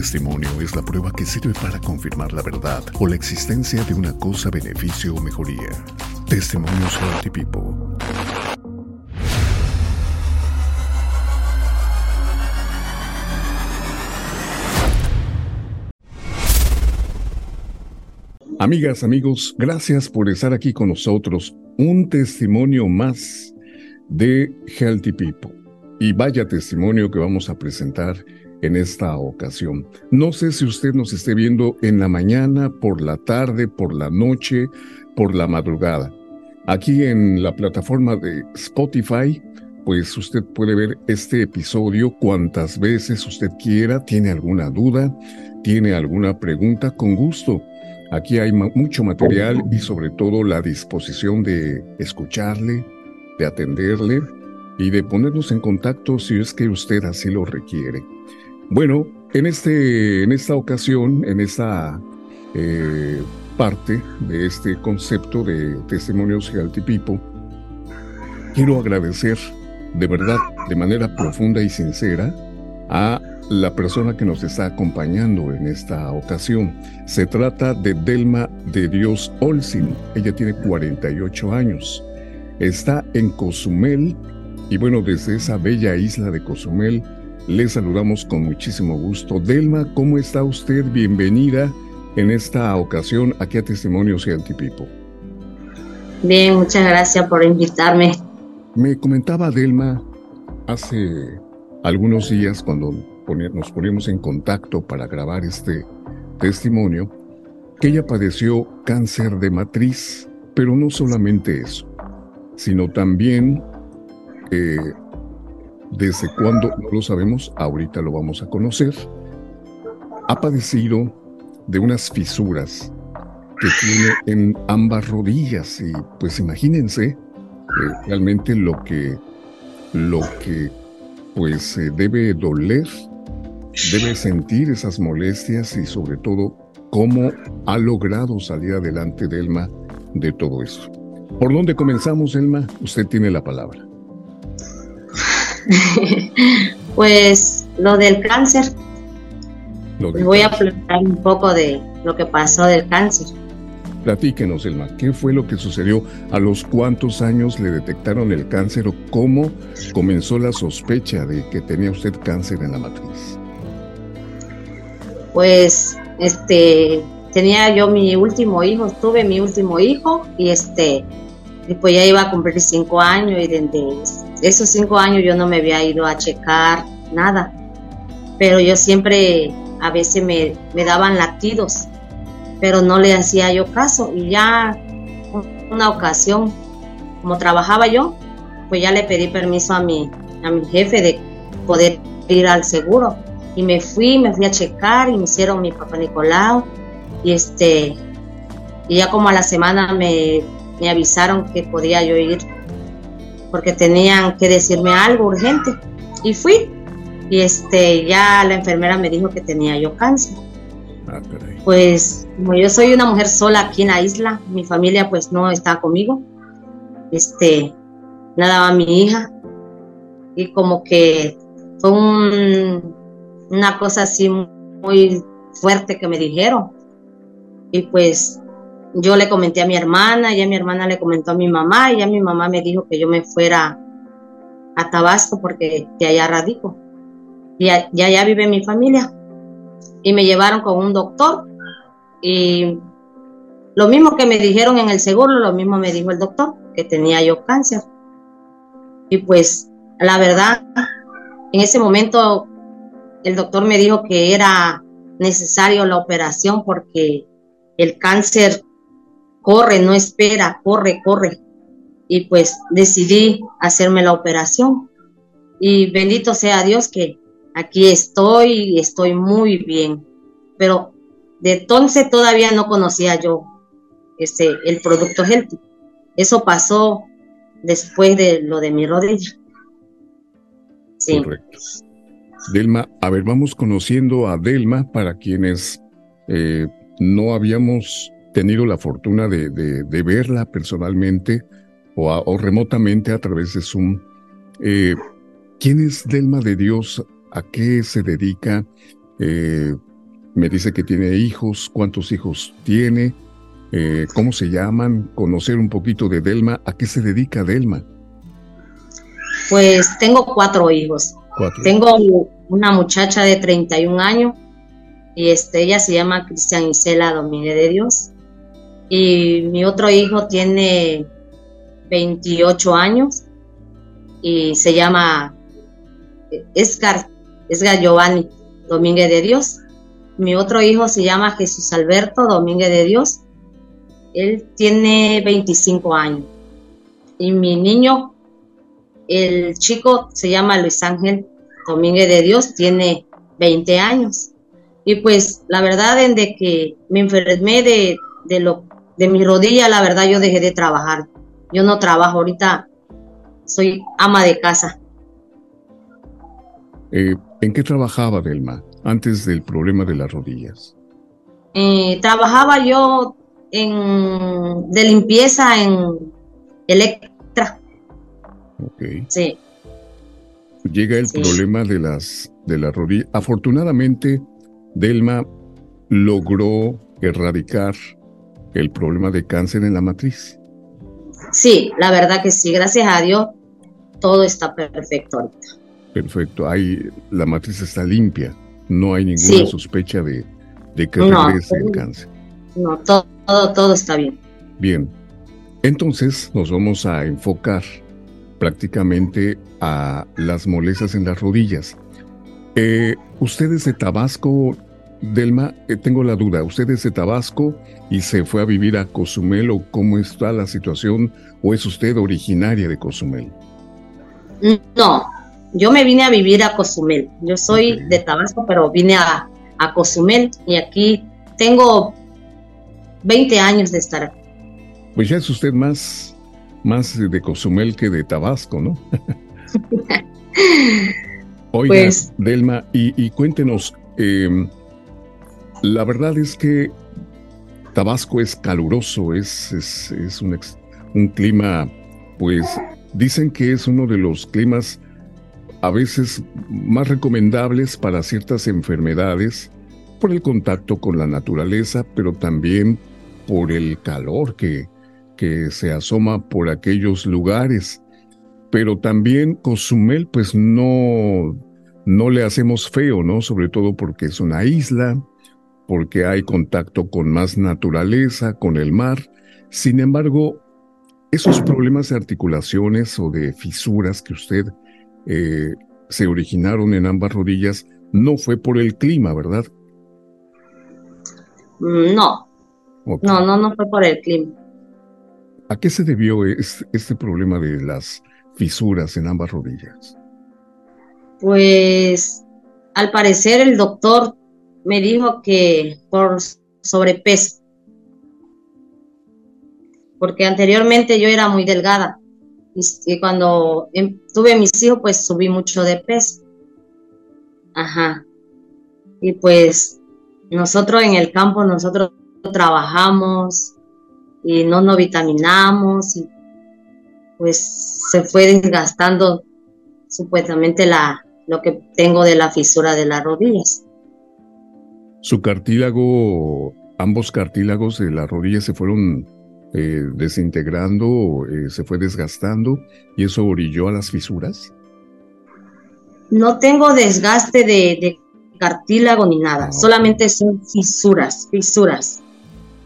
testimonio es la prueba que sirve para confirmar la verdad o la existencia de una cosa, beneficio o mejoría. Testimonios Healthy People. Amigas, amigos, gracias por estar aquí con nosotros. Un testimonio más de Healthy People. Y vaya testimonio que vamos a presentar en esta ocasión. No sé si usted nos esté viendo en la mañana, por la tarde, por la noche, por la madrugada. Aquí en la plataforma de Spotify, pues usted puede ver este episodio cuantas veces usted quiera, tiene alguna duda, tiene alguna pregunta, con gusto. Aquí hay mucho material y sobre todo la disposición de escucharle, de atenderle y de ponernos en contacto si es que usted así lo requiere. Bueno, en, este, en esta ocasión, en esta eh, parte de este concepto de testimonios People, quiero agradecer de verdad, de manera profunda y sincera, a la persona que nos está acompañando en esta ocasión. Se trata de Delma de Dios Olsin. Ella tiene 48 años. Está en Cozumel y bueno, desde esa bella isla de Cozumel le saludamos con muchísimo gusto. Delma, ¿cómo está usted? Bienvenida en esta ocasión aquí a Testimonios y Antipipo. Bien, muchas gracias por invitarme. Me comentaba Delma hace algunos días cuando nos poníamos en contacto para grabar este testimonio que ella padeció cáncer de matriz, pero no solamente eso, sino también eh, desde cuándo no lo sabemos, ahorita lo vamos a conocer. Ha padecido de unas fisuras que tiene en ambas rodillas y pues imagínense eh, realmente lo que lo que pues debe doler, debe sentir esas molestias y sobre todo cómo ha logrado salir adelante Delma de todo eso. ¿Por dónde comenzamos, Elma? Usted tiene la palabra. pues lo del cáncer. Voy a platicar un poco de lo que pasó del cáncer. Platíquenos, Elma, ¿qué fue lo que sucedió? ¿A los cuántos años le detectaron el cáncer o cómo comenzó la sospecha de que tenía usted cáncer en la matriz? Pues, este, tenía yo mi último hijo, tuve mi último hijo y este, pues ya iba a cumplir cinco años y desde esos cinco años yo no me había ido a checar nada, pero yo siempre a veces me, me daban latidos, pero no le hacía yo caso. Y ya una ocasión, como trabajaba yo, pues ya le pedí permiso a mi, a mi jefe de poder ir al seguro. Y me fui, me fui a checar y me hicieron mi papá Nicolau. Y este y ya como a la semana me, me avisaron que podía yo ir porque tenían que decirme algo urgente. Y fui. Y este, ya la enfermera me dijo que tenía yo cáncer. Ah, pues como yo soy una mujer sola aquí en la isla, mi familia pues no está conmigo. Este, nada más mi hija. Y como que fue una cosa así muy fuerte que me dijeron. Y pues yo le comenté a mi hermana, y a mi hermana le comentó a mi mamá, y ya mi mamá me dijo que yo me fuera a Tabasco porque de allá radico. Y ya allá vive mi familia. Y me llevaron con un doctor. Y lo mismo que me dijeron en el seguro, lo mismo me dijo el doctor, que tenía yo cáncer. Y pues la verdad, en ese momento el doctor me dijo que era necesario la operación porque el cáncer corre, no espera, corre, corre. Y pues decidí hacerme la operación. Y bendito sea Dios que aquí estoy y estoy muy bien. Pero de entonces todavía no conocía yo este, el producto Healthy. Eso pasó después de lo de mi rodilla. Sí. Correcto. Delma, a ver, vamos conociendo a Delma para quienes eh, no habíamos tenido la fortuna de, verla personalmente o, remotamente a través de Zoom. Eh, ¿Quién es Delma de Dios? ¿A qué se dedica? Eh, me dice que tiene hijos, cuántos hijos tiene, eh, cómo se llaman, conocer un poquito de Delma, a qué se dedica Delma. Pues tengo cuatro hijos. Tengo una muchacha de 31 años y este, ella se llama Cristian Isela Domínguez de Dios. Y mi otro hijo tiene 28 años y se llama Escar, Esgar Giovanni Domínguez de Dios. Mi otro hijo se llama Jesús Alberto Domínguez de Dios. Él tiene 25 años. Y mi niño, el chico se llama Luis Ángel Domínguez de Dios, tiene 20 años. Y pues la verdad, desde que me enfermé de, de, lo, de mi rodilla, la verdad yo dejé de trabajar. Yo no trabajo ahorita, soy ama de casa. Eh, ¿En qué trabajaba Delma antes del problema de las rodillas? Eh, trabajaba yo en, de limpieza en Electra. Ok. Sí. Llega el problema de las de la rodilla. Afortunadamente, Delma logró erradicar el problema de cáncer en la matriz. Sí, la verdad que sí, gracias a Dios, todo está perfecto ahorita. Perfecto, hay, la matriz está limpia, no hay ninguna sospecha de, de que regrese el cáncer. No, todo, todo, está bien. Bien, entonces nos vamos a enfocar prácticamente a las molestias en las rodillas. Eh, ustedes de Tabasco Delma, eh, tengo la duda, ¿usted es de Tabasco y se fue a vivir a Cozumel o cómo está la situación o es usted originaria de Cozumel? No, yo me vine a vivir a Cozumel. Yo soy de Tabasco, pero vine a, a, Cozumel y aquí tengo 20 años de estar aquí. Pues ya es usted más, más de Cozumel que de Tabasco, ¿no? Oiga, pues, Delma, y, y cuéntenos, eh, la verdad es que Tabasco es caluroso, es, es, un, un, clima, pues dicen que es uno de los climas a veces más recomendables para ciertas enfermedades por el contacto con la naturaleza, pero también por el calor que, que se asoma por aquellos lugares. Pero también Cozumel, pues no, no le hacemos feo, ¿no? Sobre todo porque es una isla, porque hay contacto con más naturaleza, con el mar. Sin embargo, esos problemas de articulaciones o de fisuras que usted eh, se originaron en ambas rodillas no fue por el clima, ¿verdad? No. No, no, no fue por el clima. ¿A qué se debió este problema de las fisuras en ambas rodillas? Pues al parecer el doctor me dijo que por sobrepeso, porque anteriormente yo era muy delgada y, cuando em, tuve mis hijos pues subí mucho de peso. Ajá. Y pues nosotros en el campo, nosotros trabajamos y no nos vitaminamos y pues se fue desgastando supuestamente la, lo que tengo de la fisura de las rodillas. Su cartílago, ambos cartílagos de la rodilla se fueron eh, desintegrando, eh, se fue desgastando y eso orilló a las fisuras. No tengo desgaste de, cartílago ni nada, ah, solamente son fisuras, fisuras.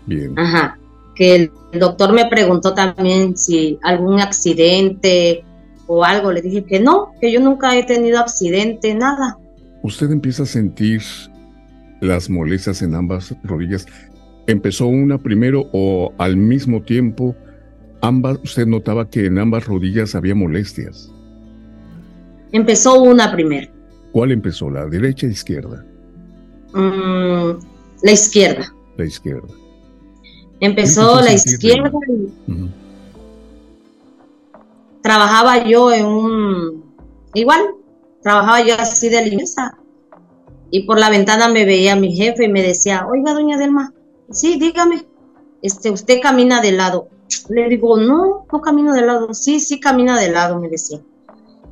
Bien. Ajá. Que el, doctor me preguntó también si algún accidente o algo. Le dije que no, que yo nunca he tenido accidente, nada. ¿Usted empieza a sentir las molestias en ambas rodillas. ¿Empezó una primero o al mismo tiempo ambas, usted notaba que en ambas rodillas había molestias? Empezó una primero. ¿Cuál empezó, la derecha o izquierda? Mm, la izquierda. La izquierda. Empezó la izquierda y trabajaba yo en un... Igual, trabajaba yo así de limpieza y por la ventana me veía mi jefe y me decía, oiga, doña Delma, sí, dígame, este, usted camina de lado. Le digo, no, no camino de lado. Sí, sí camina de lado, me decía.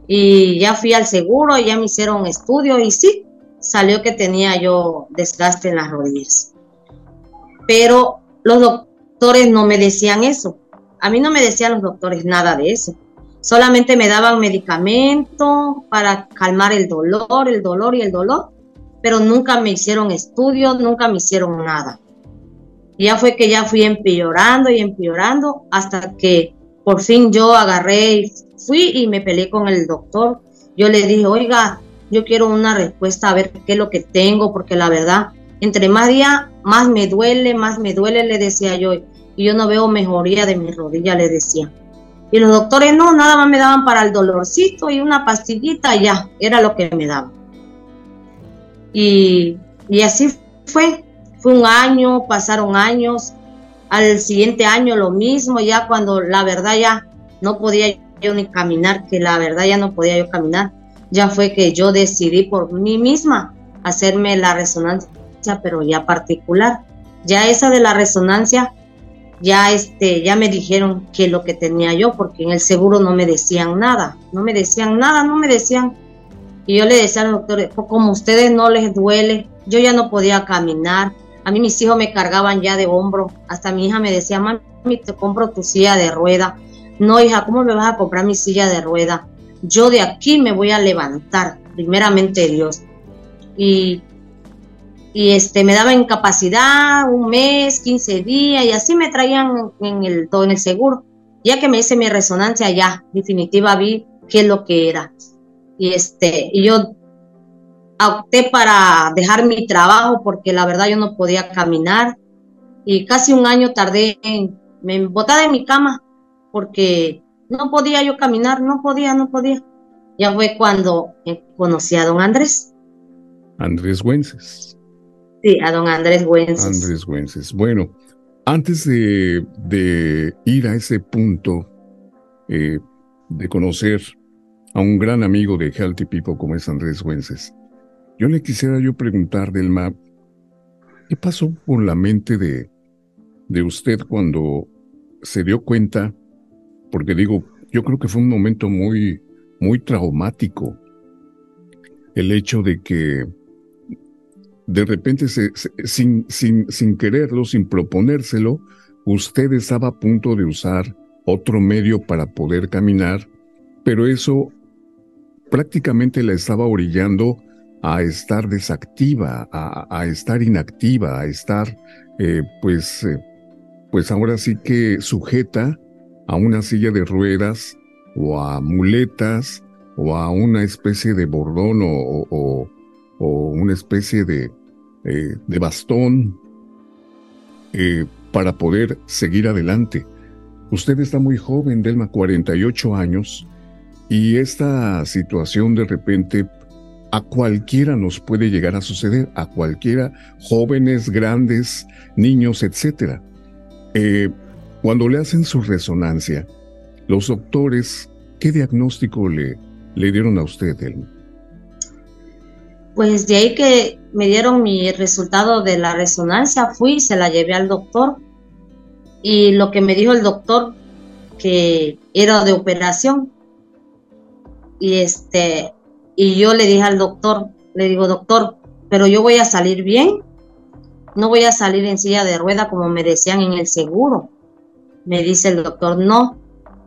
Y ya fui al seguro, ya me hicieron estudio y sí, salió que tenía yo desgaste en las rodillas. Pero los doctores no me decían eso. A mí no me decían los doctores nada de eso. Solamente me daban medicamento para calmar el dolor, el dolor y el dolor, pero nunca me hicieron estudios, nunca me hicieron nada. Y ya fue que ya fui empeorando y empeorando hasta que por fin yo agarré, fui y me peleé con el doctor. Yo le dije, oiga, yo quiero una respuesta a ver qué es lo que tengo, porque la verdad, entre más día, más me duele, más me duele, le decía yo, y yo no veo mejoría de mi rodilla, le decía. Y los doctores no, nada más me daban para el dolorcito y una pastillita, ya, era lo que me daban. Y, y así fue, fue un año, pasaron años, al siguiente año lo mismo, ya cuando la verdad ya no podía yo ni caminar, que la verdad ya no podía yo caminar, ya fue que yo decidí por mí misma hacerme la resonancia, pero ya particular. Ya esa de la resonancia, ya este, ya me dijeron que lo que tenía yo, porque en el seguro no me decían nada, no me decían nada, no me decían. Y yo le decía al doctor, pues como a ustedes no les duele, yo ya no podía caminar. A mí mis hijos me cargaban ya de hombro, hasta mi hija me decía, mami, te compro tu silla de rueda. No, hija, ¿cómo me vas a comprar mi silla de rueda? yo de aquí me voy a levantar, primeramente Dios. Y, y este, me daba incapacidad un mes, 15 días, y así me traían en el, en el seguro. Ya que me hice mi resonancia, ya, definitiva, vi qué es lo que era. Y este, y yo opté para dejar mi trabajo porque la verdad yo no podía caminar y casi un año tardé en me botada en mi cama porque no podía yo caminar, no podía, no podía. Ya fue cuando conocí a don Andrés. Andrés Güences. Sí, a don Andrés Güences. Andrés Güences. Bueno, antes de, ir a ese punto eh, de conocer a un gran amigo de Healthy People como es Andrés Güences, yo le quisiera yo preguntar, Delma, ¿qué pasó por la mente de, de usted cuando se dio cuenta porque digo, yo creo que fue un momento muy, muy traumático. El hecho de que de repente, sin, sin, sin quererlo, sin proponérselo, usted estaba a punto de usar otro medio para poder caminar, pero eso prácticamente la estaba orillando a estar desactiva, a, estar inactiva, a estar, eh, pues, eh, pues ahora sí que sujeta a una silla de ruedas o a muletas o a una especie de bordón o, una especie de, eh, de bastón para poder seguir adelante. Usted está muy joven, Delma, 48 años, y esta situación de repente a cualquiera nos puede llegar a suceder, a cualquiera, jóvenes, grandes, niños, etc. Eh, cuando le hacen su resonancia, los doctores, ¿qué diagnóstico le, le dieron a usted, Elma? Pues de ahí que me dieron mi resultado de la resonancia, fui se la llevé al doctor. Y lo que me dijo el doctor, que era de operación. Y este, y yo le dije al doctor, le digo, doctor, pero yo voy a salir bien. No voy a salir en silla de rueda como me decían en el seguro me dice el doctor, no,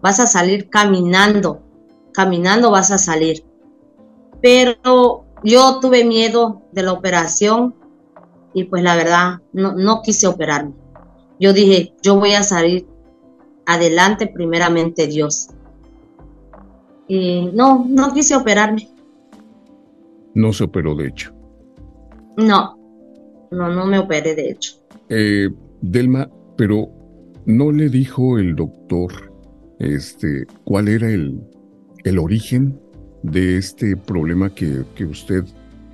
vas a salir caminando, caminando vas a salir. Pero yo tuve miedo de la operación y pues la verdad no, no quise operarme. Yo dije, yo voy a salir adelante primeramente Dios. Y no, no quise operarme. No se operó de hecho. No, no, no me operé de hecho. Eh, Delma, pero ¿No le dijo el doctor este, cuál era el, el origen de este problema que, que, usted,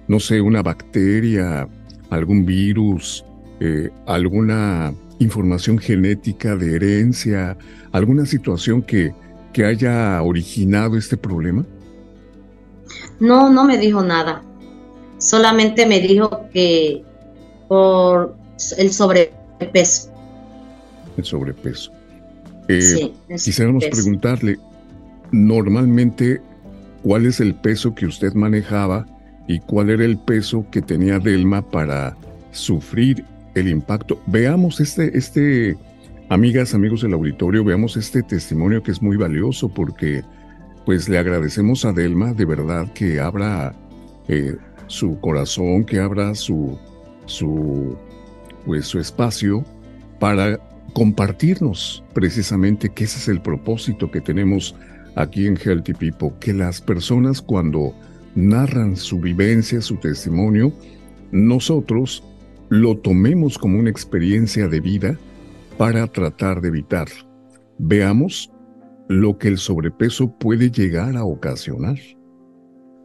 no sé, una bacteria, algún virus, eh, alguna información genética de herencia, alguna situación que, que haya originado este problema? No, no me dijo nada. Solamente me dijo que por el sobrepeso el sobrepeso. Eh, quisiéramos preguntarle, normalmente, ¿cuál es el peso que usted manejaba y cuál era el peso que tenía Delma para sufrir el impacto. Veamos este, este, amigas, amigos del auditorio, veamos este testimonio que es muy valioso porque pues le agradecemos a Delma de verdad que abra eh, su corazón, que abra su, su, pues, su espacio para compartirnos precisamente que ese es el propósito que tenemos aquí en Healthy People, que las personas cuando narran su vivencia, su testimonio, nosotros lo tomemos como una experiencia de vida para tratar de evitar. Veamos lo que el sobrepeso puede llegar a ocasionar.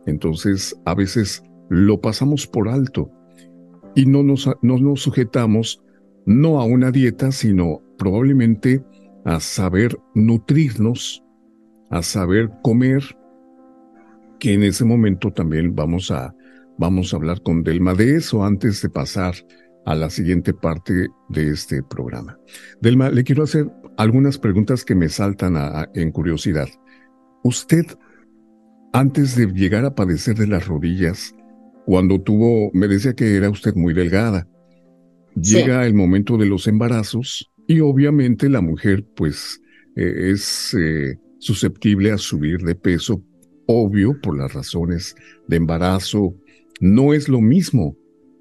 Entonces, a veces lo pasamos por alto y no nos, no nos sujetamos no a una dieta, sino probablemente a saber nutrirnos, a saber comer, que en ese momento también vamos a, vamos a hablar con Delma de eso antes de pasar a la siguiente parte de este programa. Delma, le quiero hacer algunas preguntas que me saltan en curiosidad. Usted, antes de llegar a padecer de las rodillas, cuando tuvo, me decía que era usted muy delgada, llega el momento de los embarazos y obviamente la mujer pues eh, es eh, susceptible a subir de peso, obvio, por las razones de embarazo. No es lo mismo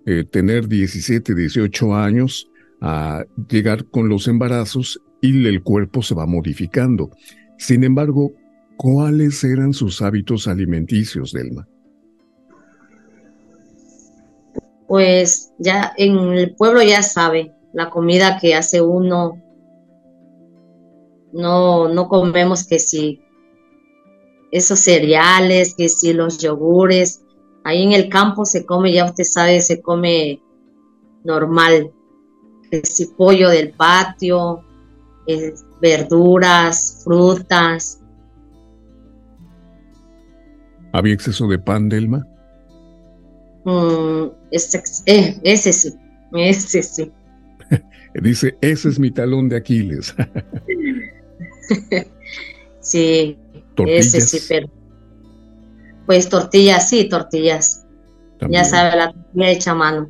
eh, tener 17, 18 años a llegar con los embarazos y el cuerpo se va modificando. Sin embargo, ¿cuáles eran sus hábitos alimenticios, Delma? Pues ya en el pueblo ya sabe la comida que hace uno. No, no comemos que si esos cereales, que si los yogures, Ahí en el campo se come, ya usted sabe, se come normal. si pollo del patio, verduras, frutas. ¿Había exceso de pan, Delma? Mm, ese, eh, ese sí, ese sí. Dice, ese es mi talón de Aquiles. sí, ese sí, pero pues tortillas, sí, tortillas. Ya sabe, la tortilla hecha a mano.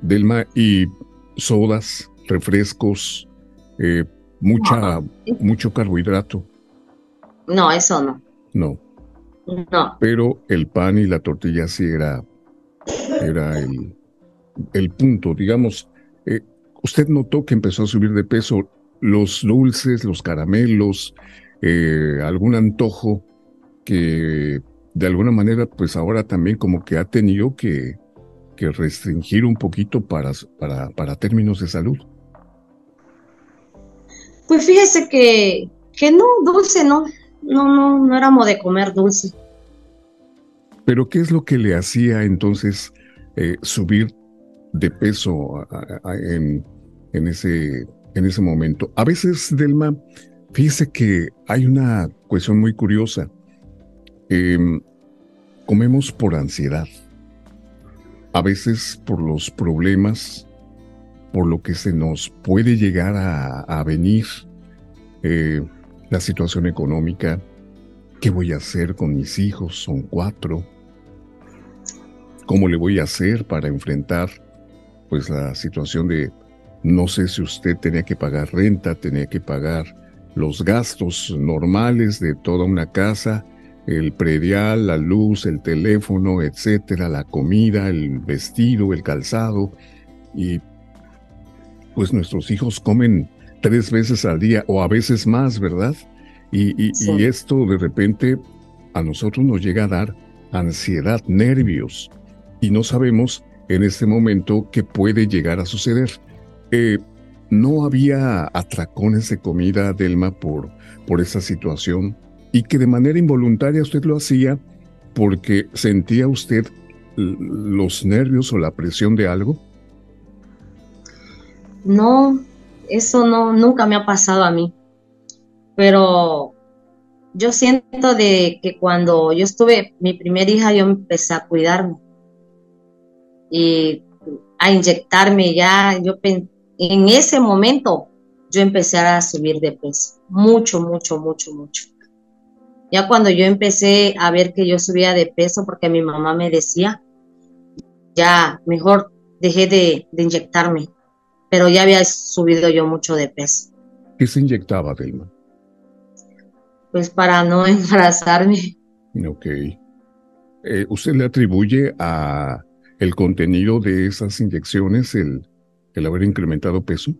Delma, y sodas, refrescos, eh, mucha, mucho carbohidrato. No, eso no. No. No. Pero el pan y la tortilla sí era, era el, el punto. Digamos, eh, usted notó que empezó a subir de peso los dulces, los caramelos, eh, algún antojo que de alguna manera pues ahora también como que ha tenido que, restringir un poquito para, para, para, términos de salud. Pues fíjese que, que no, dulce no, no, no, no éramos de comer dulce. Pero ¿qué es lo que le hacía entonces eh, subir de peso en, en, ese, en ese momento? A veces, Delma, fíjese que hay una cuestión muy curiosa. Em, comemos por ansiedad, a veces por los problemas, por lo que se nos puede llegar a, venir, eh, la situación económica, qué voy a hacer con mis hijos, son cuatro, cómo le voy a hacer para enfrentar pues la situación de no sé si usted tenía que pagar renta, tenía que pagar los gastos normales de toda una casa, el predial, la luz, el teléfono, etcétera, la comida, el vestido, el calzado. Y pues nuestros hijos comen tres veces al día o a veces más, ¿verdad? Y, esto de repente a nosotros nos llega a dar ansiedad, nervios, y no sabemos en este momento qué puede llegar a suceder. Eh, no había atracones de comida, Delma, por, por esa situación y que de manera involuntaria usted lo hacía porque sentía usted los nervios o la presión de algo? No, eso no, nunca me ha pasado a mí. Pero yo siento de que cuando yo estuve mi primera hija, yo empecé a cuidarme y a inyectarme ya. Yo en ese momento yo empecé a subir de peso, mucho, mucho, mucho, mucho. Ya cuando yo empecé a ver que yo subía de peso, porque mi mamá me decía, ya mejor dejé de, inyectarme, pero ya había subido yo mucho de peso. ¿Qué se inyectaba, Delma? Pues para no embarazarme. Ok. Eh, ¿Usted le atribuye a el contenido de esas inyecciones el, el haber incrementado peso?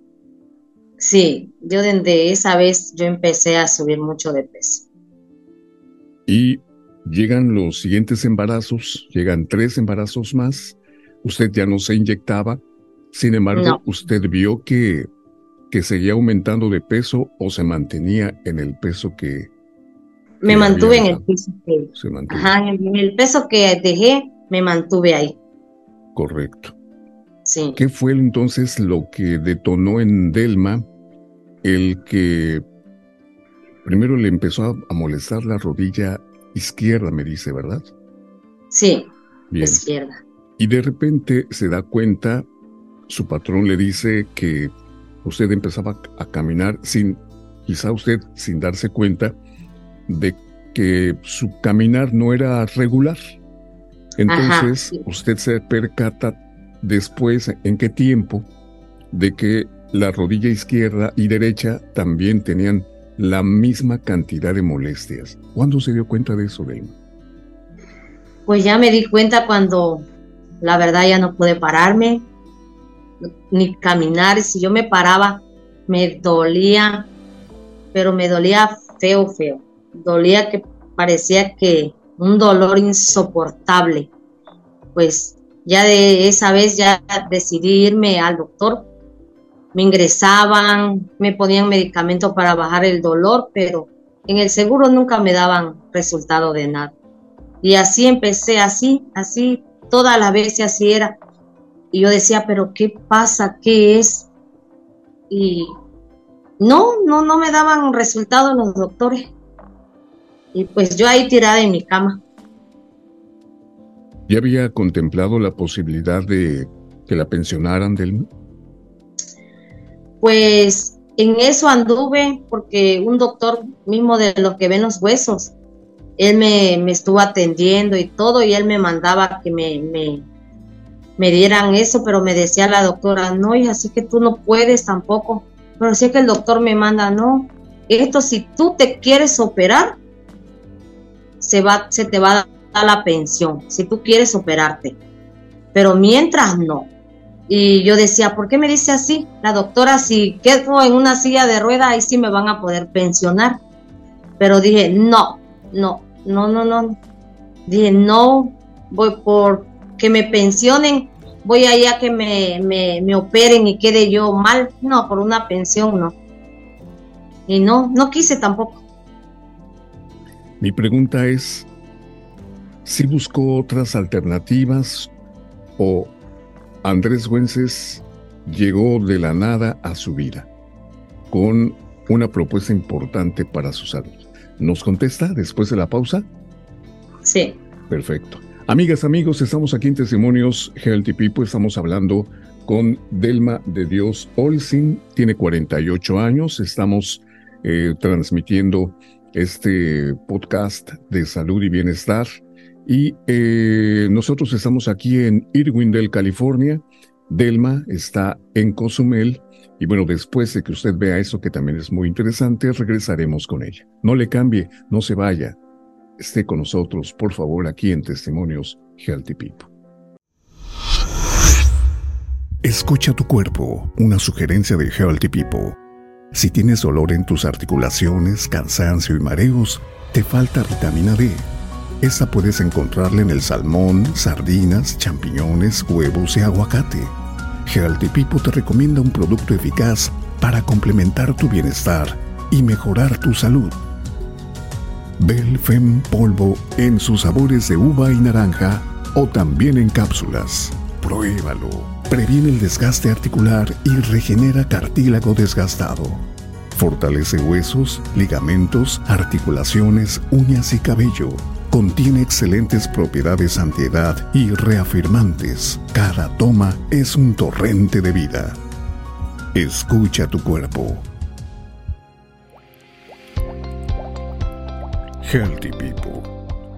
Sí, yo desde esa vez yo empecé a subir mucho de peso. Y llegan los siguientes embarazos, llegan tres embarazos más, usted ya no se inyectaba, sin embargo, usted vio que, que seguía aumentando de peso o se mantenía en el peso que... Me mantuve en el peso que... Ajá, en el peso que dejé, me mantuve ahí. Correcto. Sí. ¿Qué fue entonces lo que detonó en Delma el que primero le empezó a, molestar la rodilla izquierda, me dice, ¿verdad? Sí, izquierda. Y de repente se da cuenta, su patrón le dice que usted empezaba a caminar sin, quizá usted sin darse cuenta de que su caminar no era regular. Entonces usted se percata después, en qué tiempo, de que la rodilla izquierda y derecha también tenían la misma cantidad de molestias. ¿Cuándo se dio cuenta de eso, Delma? Pues ya me di cuenta cuando la verdad ya no pude pararme, ni caminar. Si yo me paraba, me dolía, pero me dolía feo, feo. Dolía que parecía que un dolor insoportable. Pues ya de esa vez ya decidí irme al doctor me ingresaban, me ponían medicamentos para bajar el dolor, pero en el seguro nunca me daban resultado de nada. Y así empecé, así, así, todas las veces así era. Y yo decía, pero ¿qué pasa? ¿Qué es? Y no, no, no me daban resultados los doctores. Y pues yo ahí tirada en mi cama. ¿Ya había contemplado la posibilidad de que la pensionaran del pues en eso anduve porque un doctor mismo de los que ven los huesos, él me, estuvo atendiendo y todo y él me mandaba que me, me, dieran eso, pero me decía la doctora, no, y así que tú no puedes tampoco. Pero sí que el doctor me manda, no, esto si tú te quieres operar, se, va, se te va a dar la pensión, si tú quieres operarte. Pero mientras no. Y yo decía, ¿por qué me dice así? La doctora, si quedo en una silla de rueda, ahí sí me van a poder pensionar. Pero dije, no, no, no, no, no. Dije, no, voy por que me pensionen, voy allá que me, me, me operen y quede yo mal. No, por una pensión no. Y no, no quise tampoco. Mi pregunta es, si buscó otras alternativas o Andrés Güences llegó de la nada a su vida con una propuesta importante para su salud. ¿Nos contesta después de la pausa? Sí. Perfecto. Amigas, amigos, estamos aquí en Testimonios Healthy People. Estamos hablando con Delma de Dios Olsin. Tiene 48 años. Estamos eh, transmitiendo este podcast de salud y bienestar y eh, nosotros estamos aquí en Irwindale, California. Delma está en Cozumel. Y bueno, después de que usted vea eso, que también es muy interesante, regresaremos con ella. No le cambie, no se vaya. Esté con nosotros, por favor, aquí en Testimonios Healthy People. Escucha tu cuerpo, una sugerencia de Healthy People. Si tienes dolor en tus articulaciones, cansancio y mareos, te falta vitamina D. Esta puedes encontrarla en el salmón, sardinas, champiñones, huevos y aguacate. Healthy Pipo te recomienda un producto eficaz para complementar tu bienestar y mejorar tu salud. Belfem polvo en sus sabores de uva y naranja o también en cápsulas. Pruébalo. Previene el desgaste articular y regenera cartílago desgastado. Fortalece huesos, ligamentos, articulaciones, uñas y cabello Contiene excelentes propiedades antiedad y reafirmantes. Cada toma es un torrente de vida. Escucha tu cuerpo. Healthy People,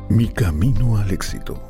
mi camino al éxito.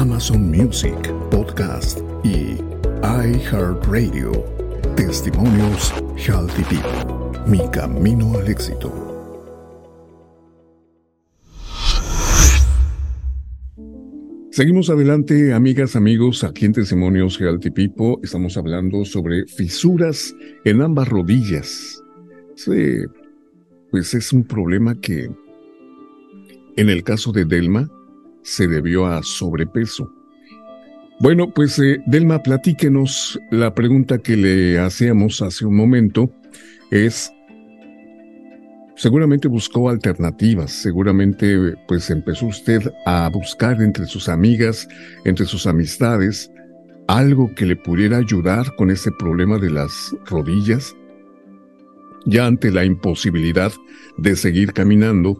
Amazon Music, Podcast y iHeartRadio. Testimonios Healthy People. Mi camino al éxito. Seguimos adelante, amigas, amigos, aquí en Testimonios Healthy People estamos hablando sobre fisuras en ambas rodillas. Sí, pues es un problema que, en el caso de Delma, se debió a sobrepeso. Bueno, pues eh, Delma, platíquenos. La pregunta que le hacíamos hace un momento es, seguramente buscó alternativas, seguramente pues empezó usted a buscar entre sus amigas, entre sus amistades, algo que le pudiera ayudar con ese problema de las rodillas, ya ante la imposibilidad de seguir caminando.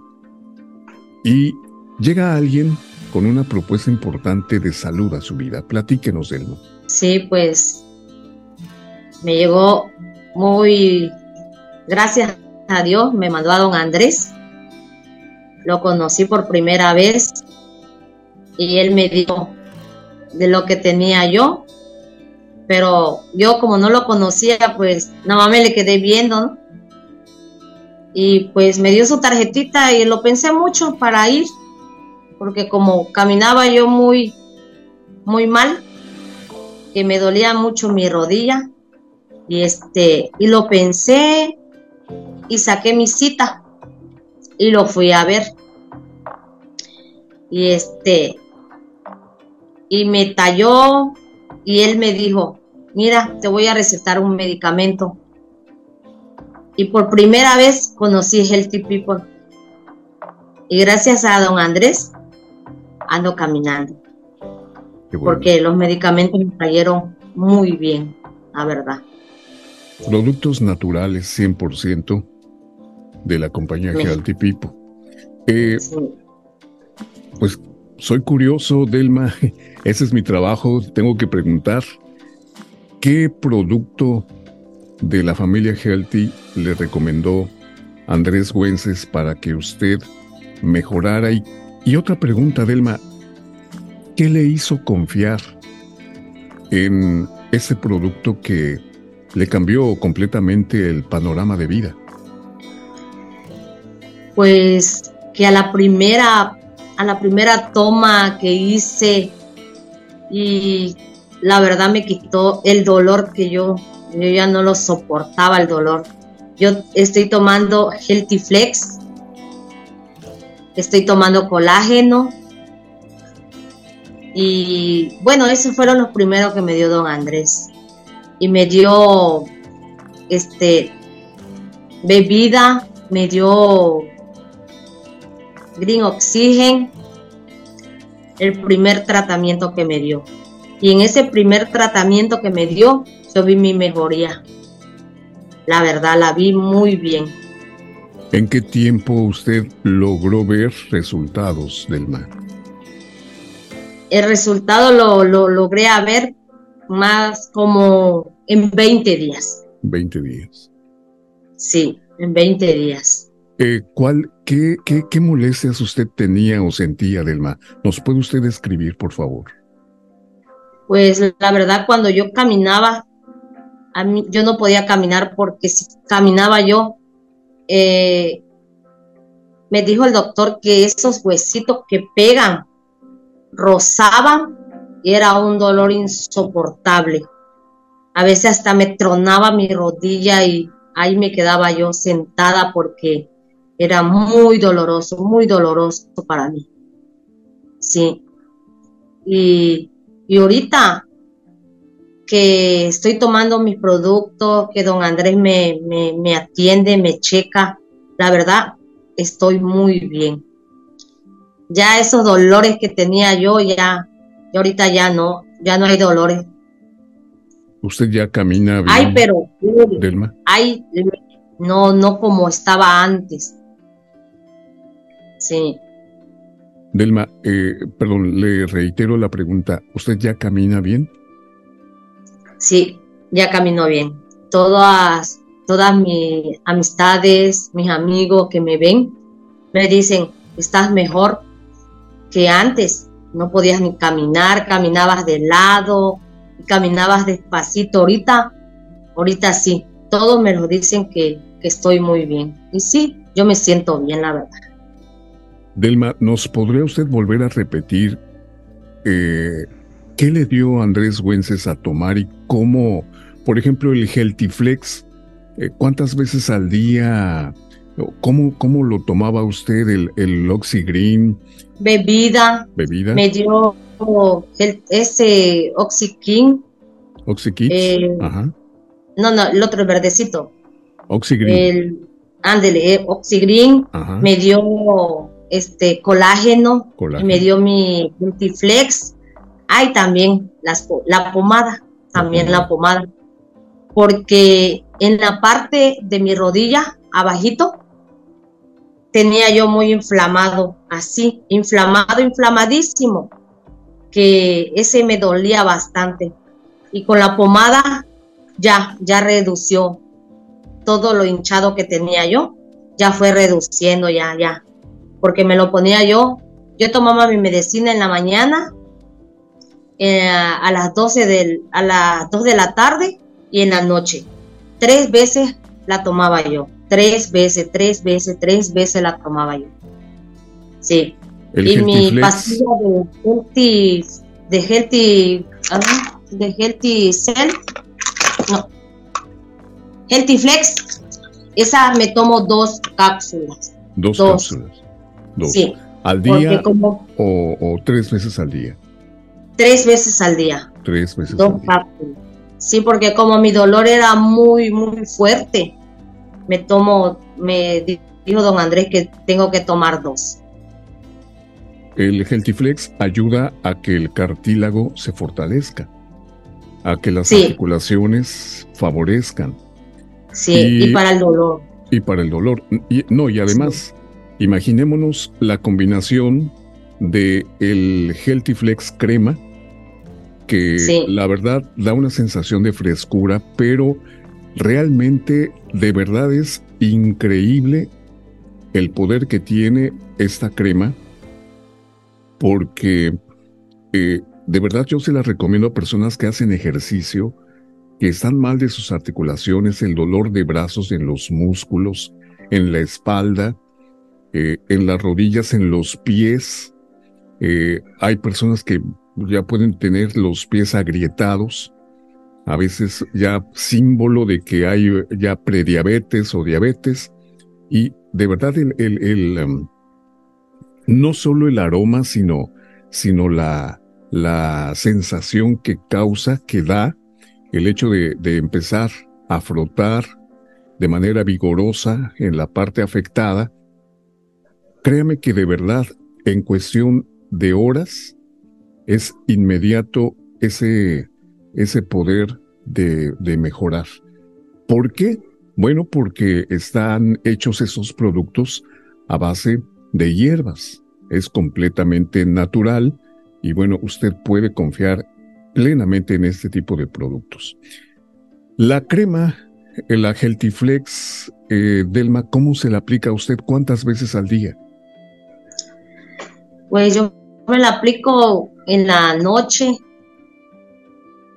Y llega alguien con una propuesta importante de salud a su vida. Platíquenos, Elmo. Sí, pues me llegó muy, gracias a Dios, me mandó a don Andrés. Lo conocí por primera vez y él me dijo de lo que tenía yo, pero yo como no lo conocía, pues nada más me le quedé viendo. Y pues me dio su tarjetita y lo pensé mucho para ir porque como caminaba yo muy, muy mal, que me dolía mucho mi rodilla, y este, y lo pensé y saqué mi cita y lo fui a ver. Y este, y me talló y él me dijo, mira, te voy a recetar un medicamento. Y por primera vez conocí Healthy People. Y gracias a don Andrés ando caminando. Porque los medicamentos me cayeron muy bien, la verdad. Productos naturales 100% de la compañía Healthy People. Eh, pues soy curioso, Delma, ese es mi trabajo, tengo que preguntar, ¿qué producto de la familia Healthy le recomendó Andrés Güences para que usted mejorara y y otra pregunta, Delma, ¿qué le hizo confiar en ese producto que le cambió completamente el panorama de vida? Pues que a la primera, a la primera toma que hice y la verdad me quitó el dolor que yo, yo ya no lo soportaba el dolor. Yo estoy tomando Healthy Flex estoy tomando colágeno. Y bueno, esos fueron los primeros que me dio don Andrés. Y me dio este bebida, me dio Green Oxygen, el primer tratamiento que me dio. Y en ese primer tratamiento que me dio, yo vi mi mejoría. La verdad, la vi muy bien. ¿En qué tiempo usted logró ver resultados del mar? El resultado lo, logré a ver más como en 20 días. 20 días. Sí, en 20 días. Eh, ¿cuál, qué, qué, molestias usted tenía o sentía, Delma? ¿Nos puede usted describir, por favor? Pues la verdad, cuando yo caminaba, a mí, yo no podía caminar porque si caminaba yo, eh, me dijo el doctor que esos huesitos que pegan rozaban y era un dolor insoportable. A veces hasta me tronaba mi rodilla y ahí me quedaba yo sentada porque era muy doloroso, muy doloroso para mí. Sí. Y, y ahorita que estoy tomando mis productos, que don Andrés me, me, atiende, me checa. La verdad, estoy muy bien. ya esos dolores que tenía yo, ya, y ahorita ya no, ya no hay dolores. ¿Usted ya camina bien? Ay, pero, Delma. Ay, no, no como estaba antes. Sí. Delma, eh, perdón, le reitero la pregunta. ¿Usted ya camina bien? Sí, ya camino bien. Todas, todas mis amistades, mis amigos que me ven, me dicen, estás mejor que antes. No podías ni caminar, caminabas de lado, caminabas despacito. Ahorita, ahorita sí. Todos me lo dicen que, que estoy muy bien. Y sí, yo me siento bien, la verdad. Delma, ¿nos podría usted volver a repetir eh, qué le dio Andrés Güences a tomar y cómo, por ejemplo, el Healthyflex, eh, cuántas veces al día, cómo, cómo lo tomaba usted el, el Oxygreen? Bebida. Bebida. Me dio ese Oxykin. Oxykin. Eh, Ajá. No, no, el otro verdecito. Oxygreen. El, ándele, Oxygreen. Me dio este colágeno, Y me dio mi Multiflex. Hay también las, la pomada, también la pomada. Porque en la parte de mi rodilla, abajito, tenía yo muy inflamado, así, inflamado, inflamadísimo, que ese me dolía bastante. Y con la pomada ya, ya redució todo lo hinchado que tenía yo, ya fue reduciendo, ya, ya, porque me lo ponía yo. Yo tomaba mi medicina en la mañana, eh, a, las 12 del, a las 2 de la tarde y en la noche. Tres veces la tomaba yo. Tres veces, tres veces, tres veces la tomaba yo. Sí. y mi pastilla de Healthy, de Healthy, de Healthy Cell, no, Healthy Flex, esa me tomo dos cápsulas. Dos, cápsulas. Sí. ¿Al día o, tres veces al día? Tres veces al día. Tres veces al día. Sí, porque como mi dolor era muy, muy fuerte, me tomo, me dijo don Andrés que tengo que tomar dos. El Healthyflex ayuda a que el cartílago se fortalezca, a que las articulaciones favorezcan. Sí, y, para el dolor. Y para el dolor. Y, no, y además, Imaginémonos la combinación de el Healthy Flex crema, que la verdad da una sensación de frescura, pero realmente de verdad es increíble el poder que tiene esta crema, porque eh, de verdad yo se la recomiendo a personas que hacen ejercicio, que están mal de sus articulaciones, el dolor de brazos en los músculos, en la espalda, eh, en las rodillas, en los pies. Eh, hay personas que ya pueden tener los pies agrietados, a veces ya símbolo de que hay ya prediabetes o diabetes. Y de verdad el, el, um, no solo el aroma, sino, sino la, la sensación que causa, que da el hecho de, de empezar a frotar de manera vigorosa en la parte afectada, Créame que de verdad, en cuestión de horas, es inmediato ese, ese poder de, de mejorar. ¿Por qué? Bueno, porque están hechos esos productos a base de hierbas. Es completamente natural y bueno, usted puede confiar plenamente en este tipo de productos. La crema, la Healthyflex, eh, Delma, ¿cómo se la aplica a usted? ¿Cuántas veces al día? Pues yo me la aplico en la noche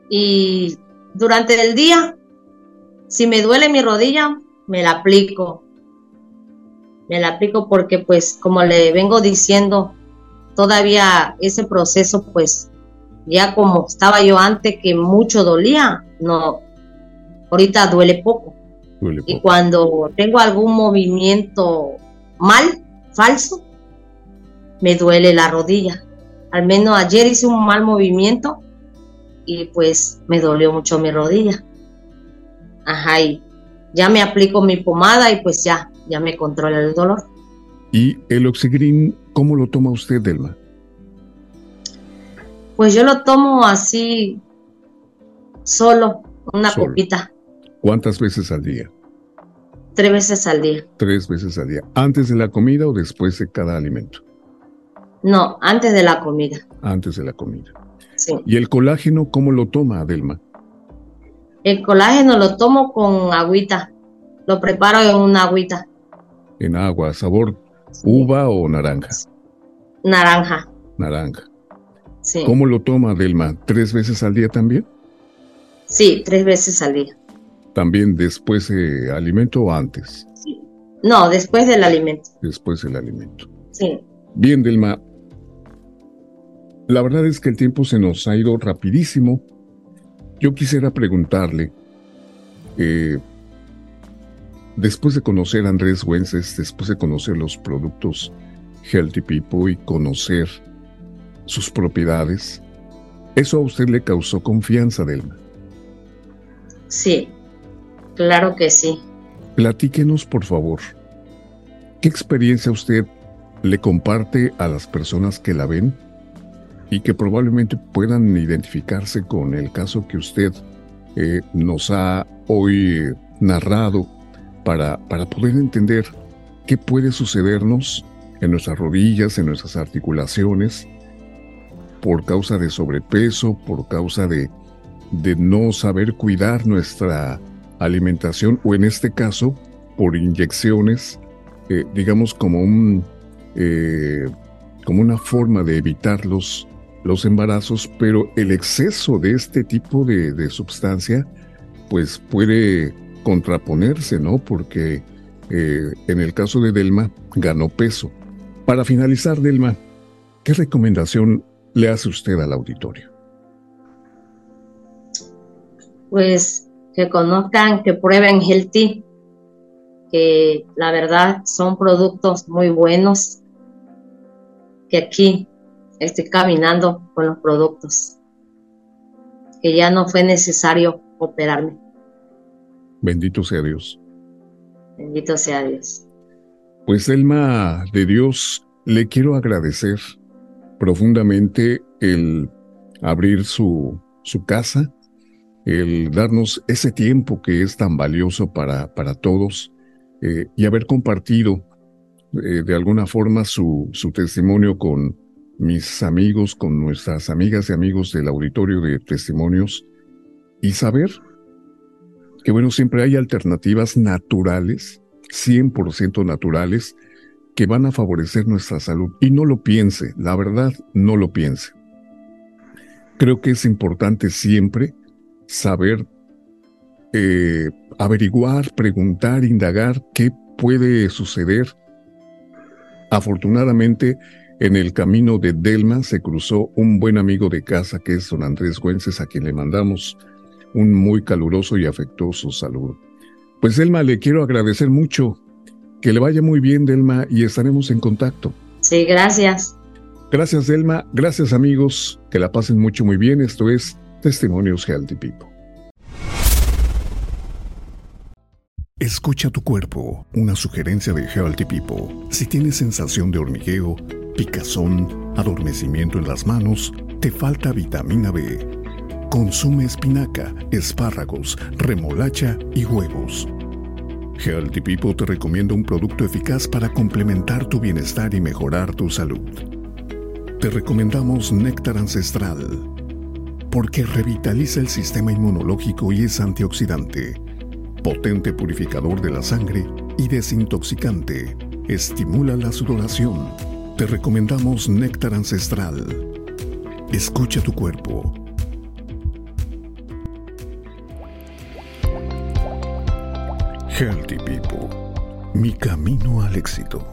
y durante el día, si me duele mi rodilla, me la aplico. Me la aplico porque pues como le vengo diciendo, todavía ese proceso pues ya como estaba yo antes que mucho dolía, no, ahorita duele poco. Duele poco. Y cuando tengo algún movimiento mal, falso, me duele la rodilla. Al menos ayer hice un mal movimiento y pues me dolió mucho mi rodilla. Ajá, y ya me aplico mi pomada y pues ya, ya me controla el dolor. ¿Y el Oxigrin, cómo lo toma usted, Delma? Pues yo lo tomo así, solo, una copita. ¿Cuántas veces al día? Tres veces al día. Tres veces al día. ¿Antes de la comida o después de cada alimento? No, antes de la comida. Antes de la comida. Sí. ¿Y el colágeno cómo lo toma, Adelma? El colágeno lo tomo con agüita. Lo preparo en una agüita. En agua, sabor uva o naranja. Naranja. Naranja. Sí. ¿Cómo lo toma, Adelma? ¿Tres veces al día también? Sí, tres veces al día. ¿También después de alimento o antes? Sí. No, después del alimento. Después del alimento. Sí. Bien, Delma. La verdad es que el tiempo se nos ha ido rapidísimo. Yo quisiera preguntarle, eh, después de conocer a Andrés Wences, después de conocer los productos Healthy People y conocer sus propiedades, ¿eso a usted le causó confianza, Delma? Sí, Claro que sí. Platíquenos, por favor, ¿qué experiencia usted le comparte a las personas que la ven y que probablemente puedan identificarse con el caso que usted eh, nos ha hoy narrado para, para poder entender qué puede sucedernos en nuestras rodillas, en nuestras articulaciones, por causa de sobrepeso, por causa de, de no saber cuidar nuestra alimentación o en este caso por inyecciones, eh, digamos como un eh, como una forma de evitar los, los embarazos, pero el exceso de este tipo de, de sustancia pues puede contraponerse, ¿no? Porque eh, en el caso de Delma ganó peso. Para finalizar, Delma, ¿qué recomendación le hace usted al auditorio? Pues que conozcan, que prueben Healthy, que la verdad son productos muy buenos, que aquí estoy caminando con los productos, que ya no fue necesario operarme. Bendito sea Dios. Bendito sea Dios. Pues Elma de Dios, le quiero agradecer profundamente el abrir su, su casa, el darnos ese tiempo que es tan valioso para, para todos eh, y haber compartido eh, de alguna forma su, su testimonio con mis amigos, con nuestras amigas y amigos del auditorio de testimonios y saber que bueno, siempre hay alternativas naturales, 100% naturales, que van a favorecer nuestra salud. Y no lo piense, la verdad, no lo piense. Creo que es importante siempre saber eh, averiguar, preguntar, indagar qué puede suceder. Afortunadamente, en el camino de Delma se cruzó un buen amigo de casa que es don Andrés Güences, a quien le mandamos un muy caluroso y afectuoso saludo. Pues Delma, le quiero agradecer mucho. Que le vaya muy bien, Delma, y estaremos en contacto. Sí, gracias. Gracias, Delma. Gracias, amigos. Que la pasen mucho, muy bien. Esto es Testimonios Healthy People. Escucha tu cuerpo, una sugerencia de Healthy People. Si tienes sensación de hormigueo, picazón, adormecimiento en las manos, te falta vitamina B. Consume espinaca, espárragos, remolacha y huevos. Healthy People te recomienda un producto eficaz para complementar tu bienestar y mejorar tu salud. Te recomendamos Néctar Ancestral porque revitaliza el sistema inmunológico y es antioxidante, potente purificador de la sangre y desintoxicante. Estimula la sudoración. Te recomendamos Néctar Ancestral. Escucha tu cuerpo. Healthy People. Mi camino al éxito.